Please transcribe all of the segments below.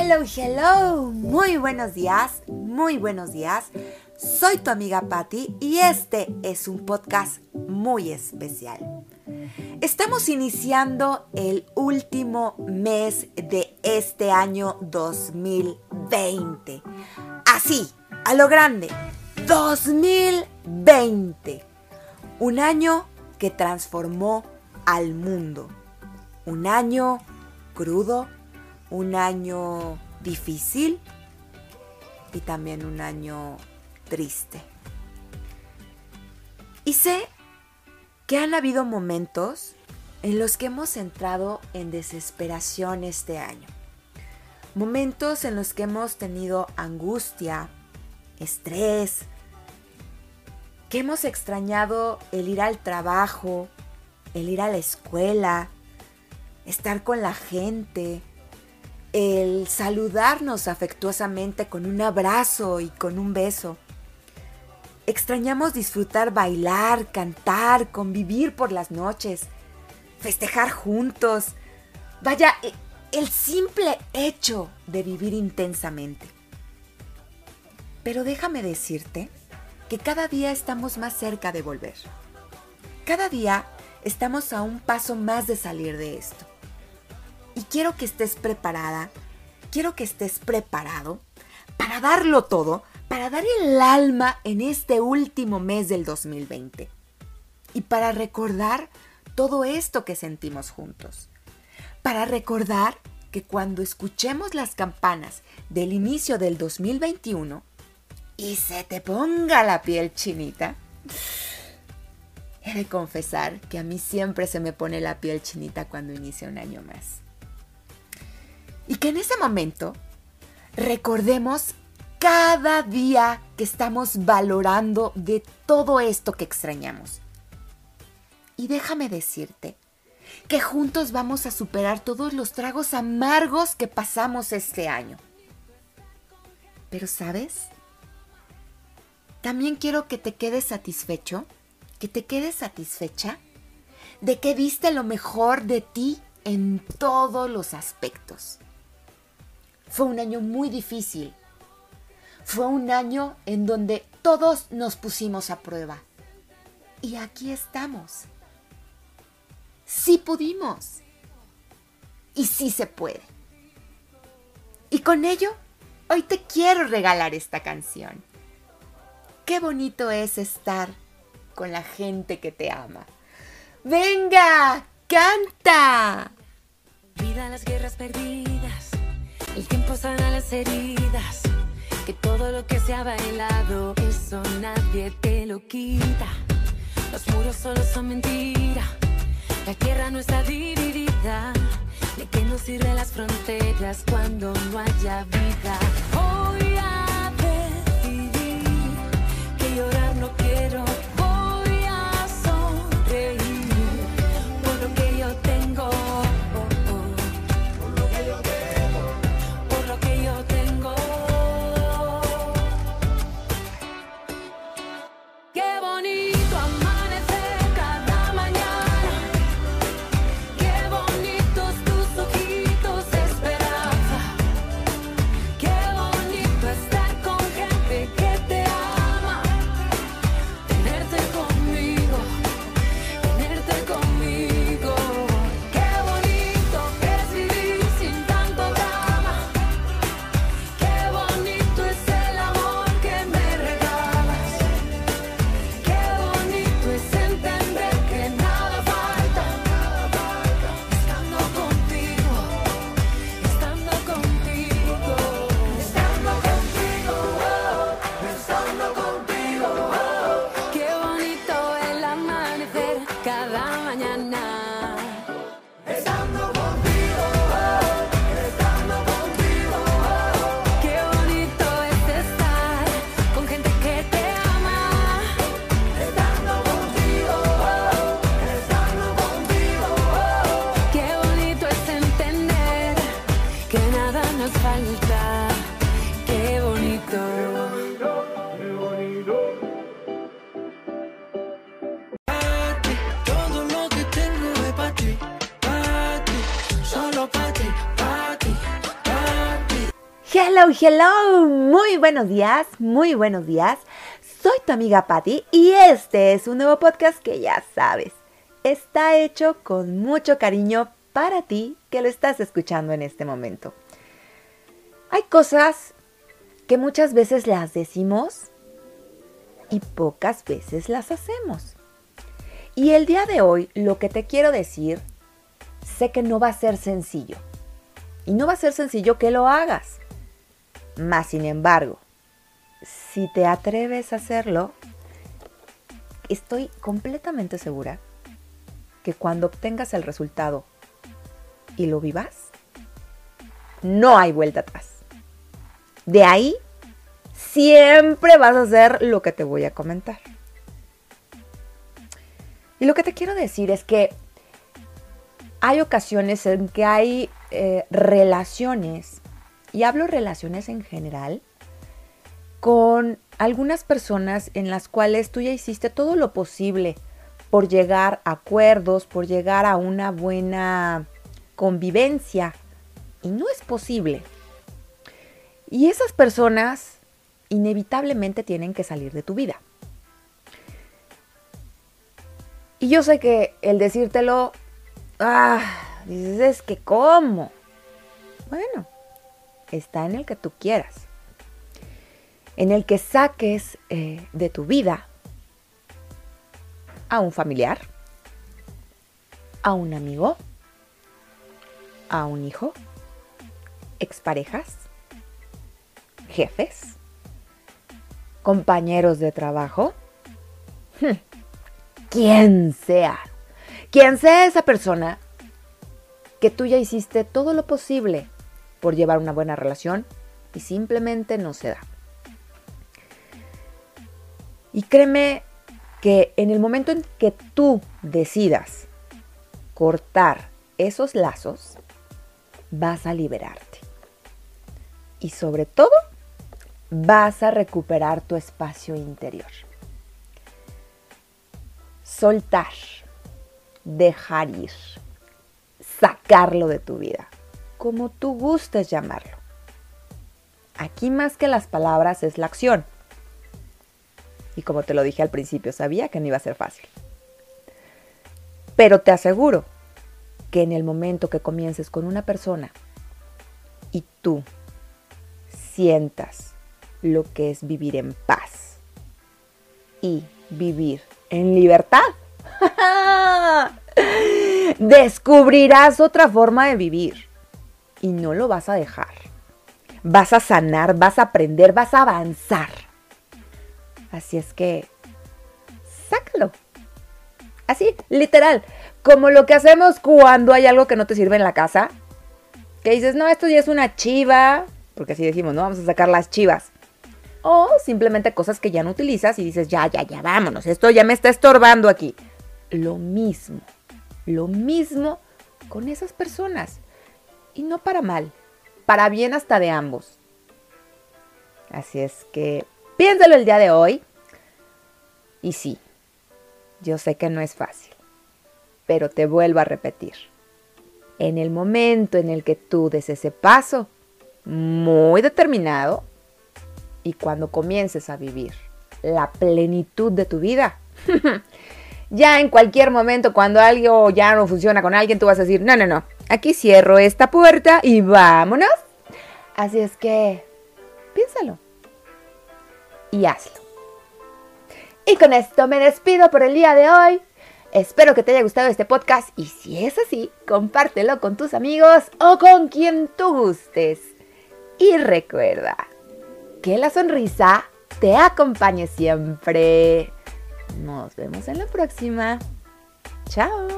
Hello, hello, muy buenos días, muy buenos días. Soy tu amiga Patti y este es un podcast muy especial. Estamos iniciando el último mes de este año 2020. Así, a lo grande, 2020. Un año que transformó al mundo. Un año crudo, un año difícil y también un año triste. Y sé que han habido momentos en los que hemos entrado en desesperación este año. Momentos en los que hemos tenido angustia, estrés, que hemos extrañado el ir al trabajo, el ir a la escuela, estar con la gente, el saludarnos afectuosamente con un abrazo y con un beso. Extrañamos disfrutar bailar, cantar, convivir por las noches, festejar juntos. Vaya, e, el simple hecho de vivir intensamente. Pero déjame decirte que cada día estamos más cerca de volver. Cada día estamos a un paso más de salir de esto. Y quiero que estés preparada, quiero que estés preparado para darlo todo, para dar el alma en este último mes del 2020. Y para recordar todo esto que sentimos juntos. Para recordar que cuando escuchemos las campanas del inicio del 2021 y se te ponga la piel chinita, he de confesar que a mí siempre se me pone la piel chinita cuando inicia un año más. Y que en ese momento recordemos cada día que estamos valorando de todo esto que extrañamos. Y déjame decirte que juntos vamos a superar todos los tragos amargos que pasamos este año. Pero sabes, también quiero que te quedes satisfecho, que te quedes satisfecha de que viste lo mejor de ti en todos los aspectos. Fue un año muy difícil. Fue un año en donde todos nos pusimos a prueba. Y aquí estamos. Sí pudimos. Y sí se puede. Y con ello, hoy te quiero regalar esta canción. Qué bonito es estar con la gente que te ama. ¡Venga! ¡Canta! Vida las guerras perdidas el tiempo sana las heridas, que todo lo que se ha bailado, eso nadie te lo quita. Los muros solo son mentira, la tierra no está dividida. ¿De qué nos sirven las fronteras cuando no haya vida? Hello, hello, muy buenos días, muy buenos días. Soy tu amiga Patty y este es un nuevo podcast que ya sabes, está hecho con mucho cariño para ti que lo estás escuchando en este momento. Hay cosas que muchas veces las decimos y pocas veces las hacemos. Y el día de hoy lo que te quiero decir, sé que no va a ser sencillo. Y no va a ser sencillo que lo hagas. Más sin embargo, si te atreves a hacerlo, estoy completamente segura que cuando obtengas el resultado y lo vivas, no hay vuelta atrás. De ahí siempre vas a hacer lo que te voy a comentar. Y lo que te quiero decir es que hay ocasiones en que hay eh, relaciones, y hablo relaciones en general, con algunas personas en las cuales tú ya hiciste todo lo posible por llegar a acuerdos, por llegar a una buena convivencia, y no es posible. Y esas personas inevitablemente tienen que salir de tu vida. Y yo sé que el decírtelo, ah, dices, es que ¿cómo? Bueno, está en el que tú quieras. En el que saques eh, de tu vida a un familiar, a un amigo, a un hijo, exparejas, jefes, compañeros de trabajo, quien sea, quien sea esa persona que tú ya hiciste todo lo posible por llevar una buena relación y simplemente no se da. Y créeme que en el momento en que tú decidas cortar esos lazos, vas a liberarte. Y sobre todo, vas a recuperar tu espacio interior. Soltar, dejar ir, sacarlo de tu vida, como tú gustes llamarlo. Aquí más que las palabras es la acción. Y como te lo dije al principio, sabía que no iba a ser fácil. Pero te aseguro que en el momento que comiences con una persona y tú sientas lo que es vivir en paz y vivir en libertad, descubrirás otra forma de vivir y no lo vas a dejar. Vas a sanar, vas a aprender, vas a avanzar. Así es que, sácalo. Así, literal, como lo que hacemos cuando hay algo que no te sirve en la casa. Que dices, no, esto ya es una chiva. Porque así decimos, no, vamos a sacar las chivas. O simplemente cosas que ya no utilizas y dices, ya, ya, ya, vámonos, esto ya me está estorbando aquí. Lo mismo, lo mismo con esas personas. Y no para mal, para bien hasta de ambos. Así es que piénsalo el día de hoy. Y sí, yo sé que no es fácil, pero te vuelvo a repetir. En el momento en el que tú des ese paso, muy determinado, y cuando comiences a vivir la plenitud de tu vida, ya en cualquier momento cuando algo ya no funciona con alguien, tú vas a decir, no, no, no, aquí cierro esta puerta y vámonos. Así es que, piénsalo y hazlo. Y con esto me despido por el día de hoy. Espero que te haya gustado este podcast y si es así, compártelo con tus amigos o con quien tú gustes. Y recuerda que la sonrisa te acompañe siempre. Nos vemos en la próxima. Chao.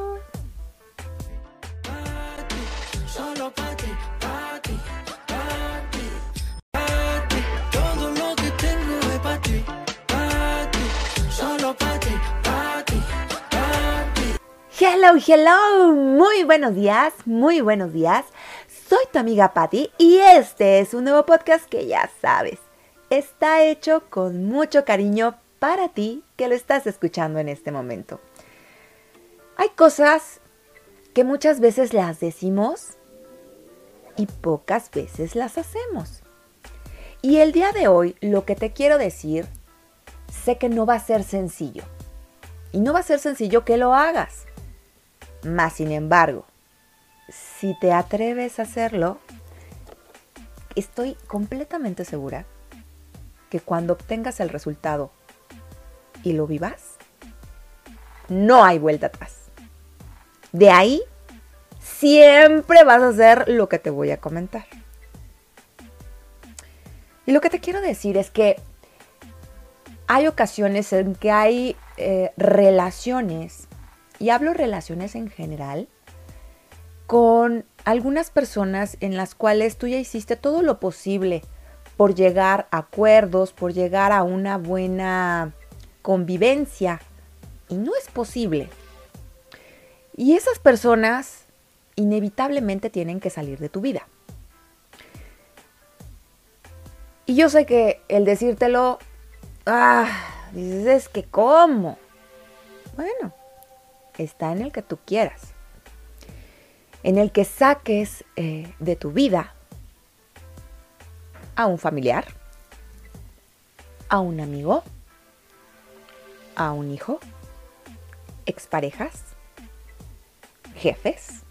Hello, muy buenos días, muy buenos días. Soy tu amiga Patty y este es un nuevo podcast que ya sabes, está hecho con mucho cariño para ti que lo estás escuchando en este momento. Hay cosas que muchas veces las decimos y pocas veces las hacemos. Y el día de hoy lo que te quiero decir, sé que no va a ser sencillo. Y no va a ser sencillo que lo hagas. Más sin embargo, si te atreves a hacerlo, estoy completamente segura que cuando obtengas el resultado y lo vivas, no hay vuelta atrás. De ahí siempre vas a hacer lo que te voy a comentar. Y lo que te quiero decir es que hay ocasiones en que hay eh, relaciones, y hablo relaciones en general, con algunas personas en las cuales tú ya hiciste todo lo posible por llegar a acuerdos, por llegar a una buena convivencia, y no es posible. Y esas personas inevitablemente tienen que salir de tu vida. Y yo sé que el decírtelo, ah, dices, es que ¿cómo? Bueno, está en el que tú quieras. En el que saques eh, de tu vida a un familiar, a un amigo, a un hijo, exparejas, jefes,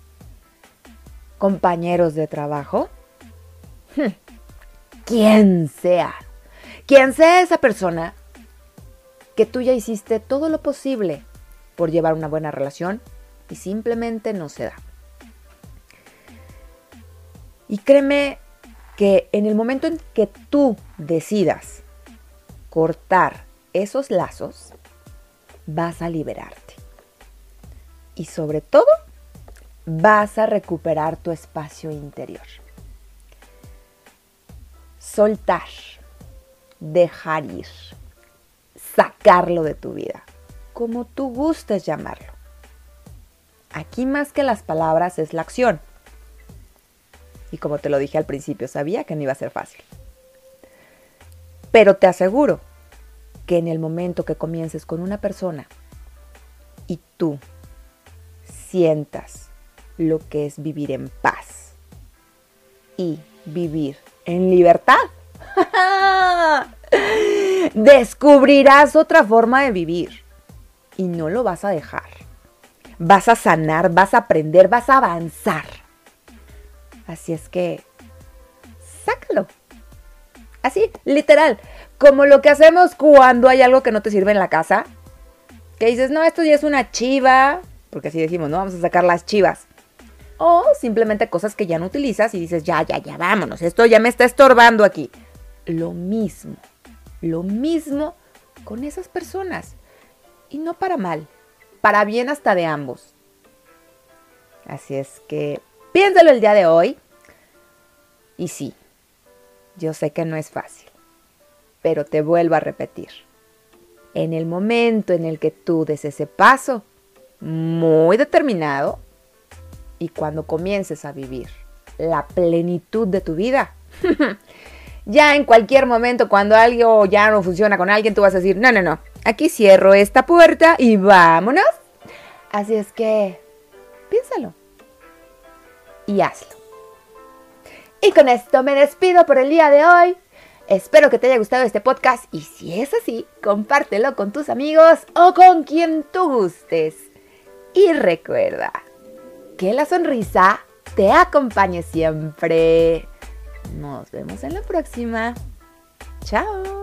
compañeros de trabajo, hmm, quien sea, quien sea esa persona que tú ya hiciste todo lo posible por llevar una buena relación y simplemente no se da. Y créeme que en el momento en que tú decidas cortar esos lazos, vas a liberarte. Y sobre todo, vas a recuperar tu espacio interior. Soltar, dejar ir, sacarlo de tu vida, como tú gustes llamarlo. Aquí más que las palabras es la acción. Y como te lo dije al principio, sabía que no iba a ser fácil. Pero te aseguro que en el momento que comiences con una persona y tú sientas lo que es vivir en paz y vivir en libertad. Descubrirás otra forma de vivir y no lo vas a dejar. Vas a sanar, vas a aprender, vas a avanzar. Así es que, sácalo. Así, literal, como lo que hacemos cuando hay algo que no te sirve en la casa. Que dices, no, esto ya es una chiva, porque así decimos, ¿no? Vamos a sacar las chivas. O simplemente cosas que ya no utilizas y dices, ya, ya, ya, vámonos, esto ya me está estorbando aquí. Lo mismo, lo mismo con esas personas. Y no para mal, para bien hasta de ambos. Así es que piénsalo el día de hoy. Y sí, yo sé que no es fácil, pero te vuelvo a repetir. En el momento en el que tú des ese paso, muy determinado, y cuando comiences a vivir la plenitud de tu vida, ya en cualquier momento cuando algo ya no funciona con alguien, tú vas a decir, no, no, no, aquí cierro esta puerta y vámonos. Así es que, piénsalo y hazlo. Y con esto me despido por el día de hoy. Espero que te haya gustado este podcast y si es así, compártelo con tus amigos o con quien tú gustes. Y recuerda, que la sonrisa te acompañe siempre. Nos vemos en la próxima. Chao.